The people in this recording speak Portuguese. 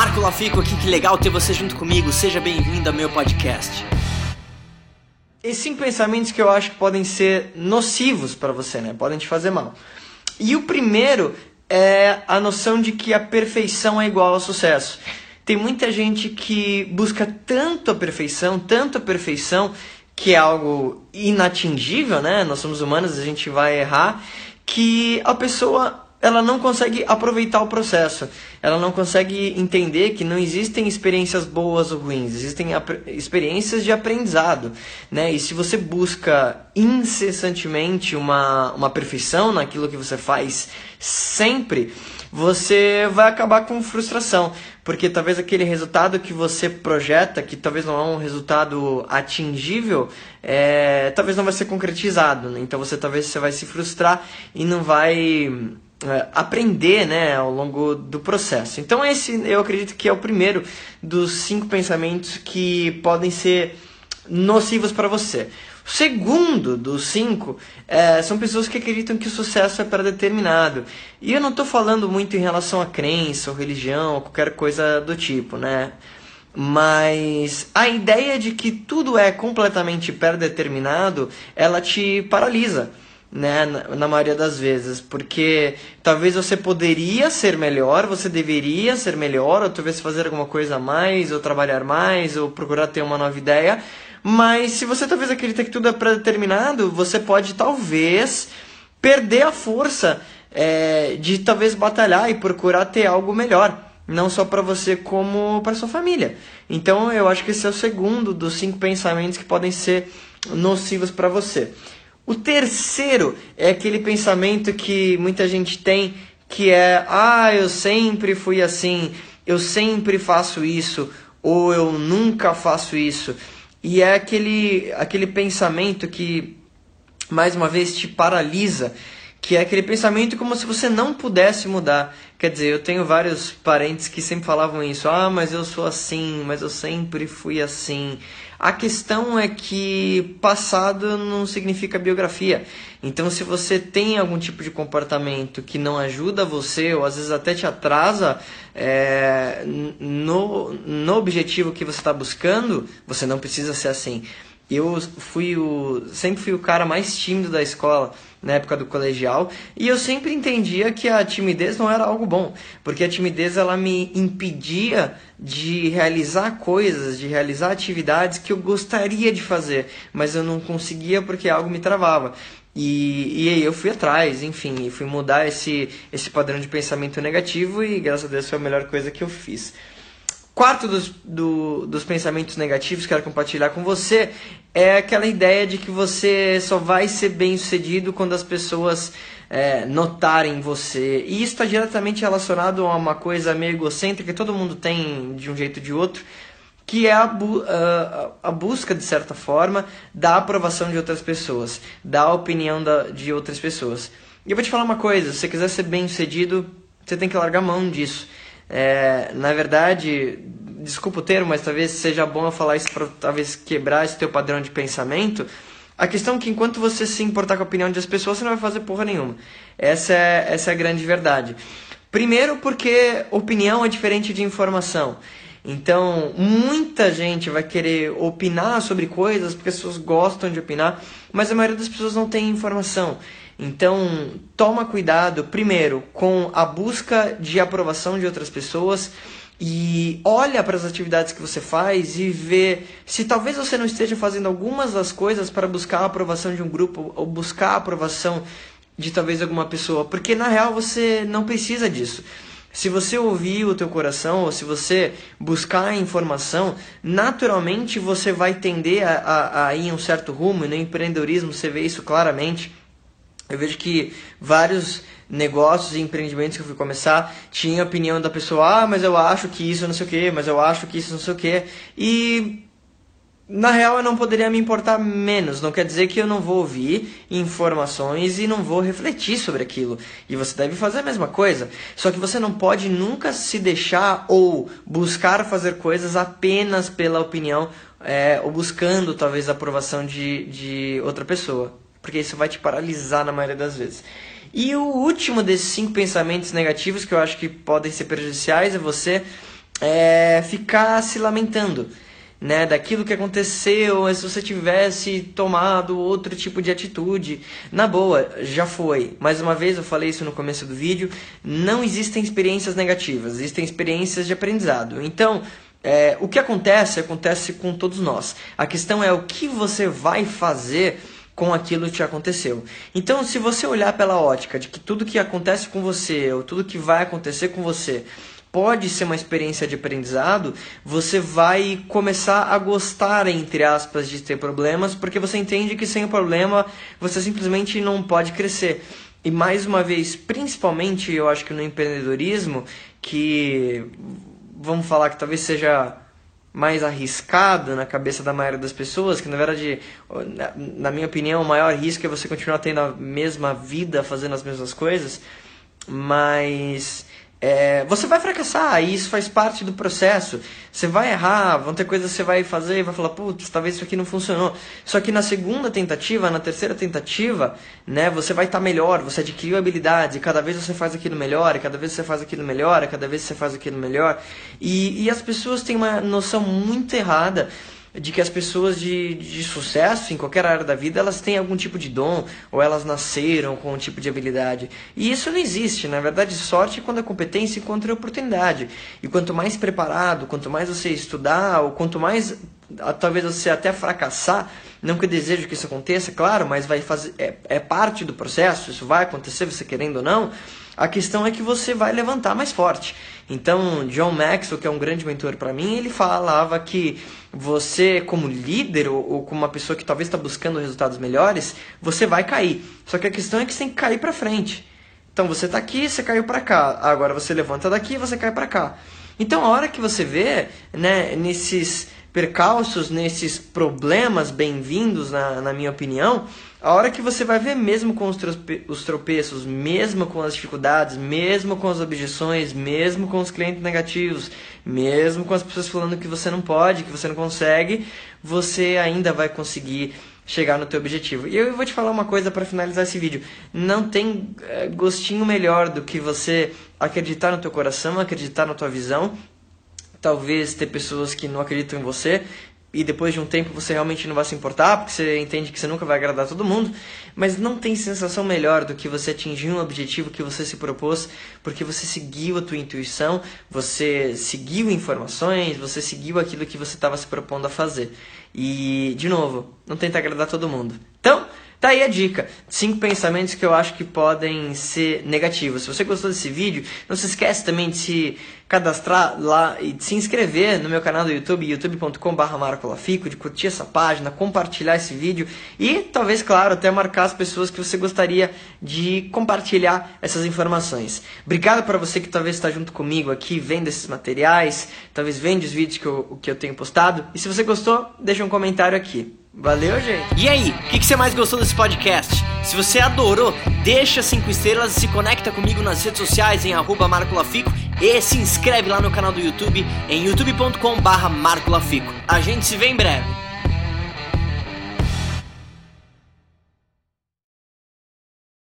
Marco Lafico aqui, que legal ter você junto comigo. Seja bem-vindo ao meu podcast. Esses cinco pensamentos que eu acho que podem ser nocivos para você, né? Podem te fazer mal. E o primeiro é a noção de que a perfeição é igual ao sucesso. Tem muita gente que busca tanto a perfeição, tanto a perfeição, que é algo inatingível, né? Nós somos humanos, a gente vai errar, que a pessoa ela não consegue aproveitar o processo. Ela não consegue entender que não existem experiências boas ou ruins, existem experiências de aprendizado, né? E se você busca incessantemente uma, uma perfeição naquilo que você faz sempre, você vai acabar com frustração, porque talvez aquele resultado que você projeta, que talvez não é um resultado atingível, é, talvez não vai ser concretizado. Né? Então você talvez você vai se frustrar e não vai aprender né, ao longo do processo. Então esse eu acredito que é o primeiro dos cinco pensamentos que podem ser nocivos para você. O segundo dos cinco é, são pessoas que acreditam que o sucesso é pré-determinado. E eu não estou falando muito em relação a crença ou religião ou qualquer coisa do tipo, né? Mas a ideia de que tudo é completamente pré-determinado, ela te paralisa né, na, maioria das vezes, porque talvez você poderia ser melhor, você deveria ser melhor, ou talvez fazer alguma coisa a mais, ou trabalhar mais, ou procurar ter uma nova ideia, mas se você talvez acredita que tudo é predeterminado, você pode talvez perder a força é, de talvez batalhar e procurar ter algo melhor, não só para você como para sua família. Então eu acho que esse é o segundo dos cinco pensamentos que podem ser nocivos para você. O terceiro é aquele pensamento que muita gente tem, que é: ah, eu sempre fui assim, eu sempre faço isso, ou eu nunca faço isso. E é aquele, aquele pensamento que, mais uma vez, te paralisa, que é aquele pensamento como se você não pudesse mudar. Quer dizer, eu tenho vários parentes que sempre falavam isso: ah, mas eu sou assim, mas eu sempre fui assim. A questão é que passado não significa biografia. Então, se você tem algum tipo de comportamento que não ajuda você, ou às vezes até te atrasa é, no, no objetivo que você está buscando, você não precisa ser assim. Eu fui o, sempre fui o cara mais tímido da escola na época do colegial e eu sempre entendia que a timidez não era algo bom, porque a timidez ela me impedia de realizar coisas, de realizar atividades que eu gostaria de fazer, mas eu não conseguia porque algo me travava. E, e aí eu fui atrás, enfim, fui mudar esse, esse padrão de pensamento negativo e graças a Deus foi a melhor coisa que eu fiz. Quarto dos, do, dos pensamentos negativos que eu quero compartilhar com você é aquela ideia de que você só vai ser bem sucedido quando as pessoas é, notarem você. E isso está diretamente relacionado a uma coisa meio egocêntrica que todo mundo tem de um jeito ou de outro, que é a, bu a, busca, de certa forma, da aprovação de outras pessoas, da opinião da, de outras pessoas. E eu vou te falar uma coisa: se você quiser ser bem sucedido, você tem que largar mão disso. É, na verdade, desculpa o termo, mas talvez seja bom eu falar isso para talvez quebrar esse teu padrão de pensamento. A questão é que enquanto você se importar com a opinião das pessoas, você não vai fazer porra nenhuma. Essa é, essa é a grande verdade. Primeiro porque opinião é diferente de informação. Então, muita gente vai querer opinar sobre coisas porque as pessoas gostam de opinar, mas a maioria das pessoas não tem informação. Então, toma cuidado, primeiro, com a busca de aprovação de outras pessoas e olha para as atividades que você faz e vê se talvez você não esteja fazendo algumas das coisas para buscar a aprovação de um grupo ou buscar a aprovação de talvez alguma pessoa, porque na real você não precisa disso. Se você ouvir o teu coração ou se você buscar informação, naturalmente você vai tender a, a, a ir em um certo rumo, e no empreendedorismo você vê isso claramente eu vejo que vários negócios e empreendimentos que eu fui começar tinha a opinião da pessoa, ah, mas eu acho que isso não sei o que, mas eu acho que isso não sei o que. E na real eu não poderia me importar menos. Não quer dizer que eu não vou ouvir informações e não vou refletir sobre aquilo. E você deve fazer a mesma coisa. Só que você não pode nunca se deixar ou buscar fazer coisas apenas pela opinião é, ou buscando talvez a aprovação de, de outra pessoa porque isso vai te paralisar na maioria das vezes. E o último desses cinco pensamentos negativos que eu acho que podem ser prejudiciais a você é ficar se lamentando né, daquilo que aconteceu, se você tivesse tomado outro tipo de atitude. Na boa, já foi. Mais uma vez, eu falei isso no começo do vídeo, não existem experiências negativas, existem experiências de aprendizado. Então, é, o que acontece, acontece com todos nós. A questão é o que você vai fazer com aquilo que te aconteceu. Então, se você olhar pela ótica de que tudo que acontece com você, ou tudo que vai acontecer com você, pode ser uma experiência de aprendizado, você vai começar a gostar, entre aspas, de ter problemas, porque você entende que sem o problema você simplesmente não pode crescer. E mais uma vez, principalmente eu acho que no empreendedorismo, que vamos falar que talvez seja mais arriscado na cabeça da maioria das pessoas, que na verdade, na minha opinião, o maior risco é você continuar tendo a mesma vida, fazendo as mesmas coisas, mas é, você vai fracassar e isso faz parte do processo. Você vai errar, vão ter coisas que você vai fazer e vai falar, putz, talvez isso aqui não funcionou. Só que na segunda tentativa, na terceira tentativa, né, você vai estar tá melhor, você adquiriu habilidades e cada vez você faz aquilo melhor, e cada vez você faz aquilo melhor, e cada vez você faz aquilo melhor. E, e as pessoas têm uma noção muito errada de que as pessoas de, de sucesso em qualquer área da vida elas têm algum tipo de dom ou elas nasceram com um tipo de habilidade e isso não existe na verdade sorte é quando a competência encontra a oportunidade e quanto mais preparado quanto mais você estudar ou quanto mais talvez você até fracassar não que eu desejo que isso aconteça claro mas vai fazer é, é parte do processo isso vai acontecer você querendo ou não a questão é que você vai levantar mais forte. Então, John Maxwell, que é um grande mentor para mim, ele falava que você, como líder ou, ou como uma pessoa que talvez está buscando resultados melhores, você vai cair. Só que a questão é que você tem que cair para frente. Então, você está aqui, você caiu para cá. Agora você levanta daqui, você cai para cá. Então, a hora que você vê, né, nesses percalços, nesses problemas bem-vindos, na, na minha opinião, a hora que você vai ver mesmo com os, os tropeços, mesmo com as dificuldades, mesmo com as objeções, mesmo com os clientes negativos, mesmo com as pessoas falando que você não pode, que você não consegue, você ainda vai conseguir chegar no teu objetivo. E eu vou te falar uma coisa para finalizar esse vídeo. Não tem eh, gostinho melhor do que você acreditar no teu coração, acreditar na tua visão talvez ter pessoas que não acreditam em você e depois de um tempo você realmente não vai se importar, porque você entende que você nunca vai agradar todo mundo, mas não tem sensação melhor do que você atingir um objetivo que você se propôs, porque você seguiu a tua intuição, você seguiu informações, você seguiu aquilo que você estava se propondo a fazer. E, de novo, não tenta agradar todo mundo. Então, Tá aí a dica. Cinco pensamentos que eu acho que podem ser negativos. Se você gostou desse vídeo, não se esquece também de se cadastrar lá e de se inscrever no meu canal do YouTube, youtube.com.br marcolafico, de curtir essa página, compartilhar esse vídeo e talvez, claro, até marcar as pessoas que você gostaria de compartilhar essas informações. Obrigado para você que talvez está junto comigo aqui, vendo esses materiais, talvez vendo os vídeos que eu, que eu tenho postado. E se você gostou, deixa um comentário aqui. Valeu, gente. E aí, o que, que, você mais gostou desse podcast? Se você adorou, deixa cinco estrelas e se conecta comigo nas redes sociais em arroba marcolafico e se inscreve lá no canal do YouTube em youtube.com barra marcolafico. A gente se vê em breve.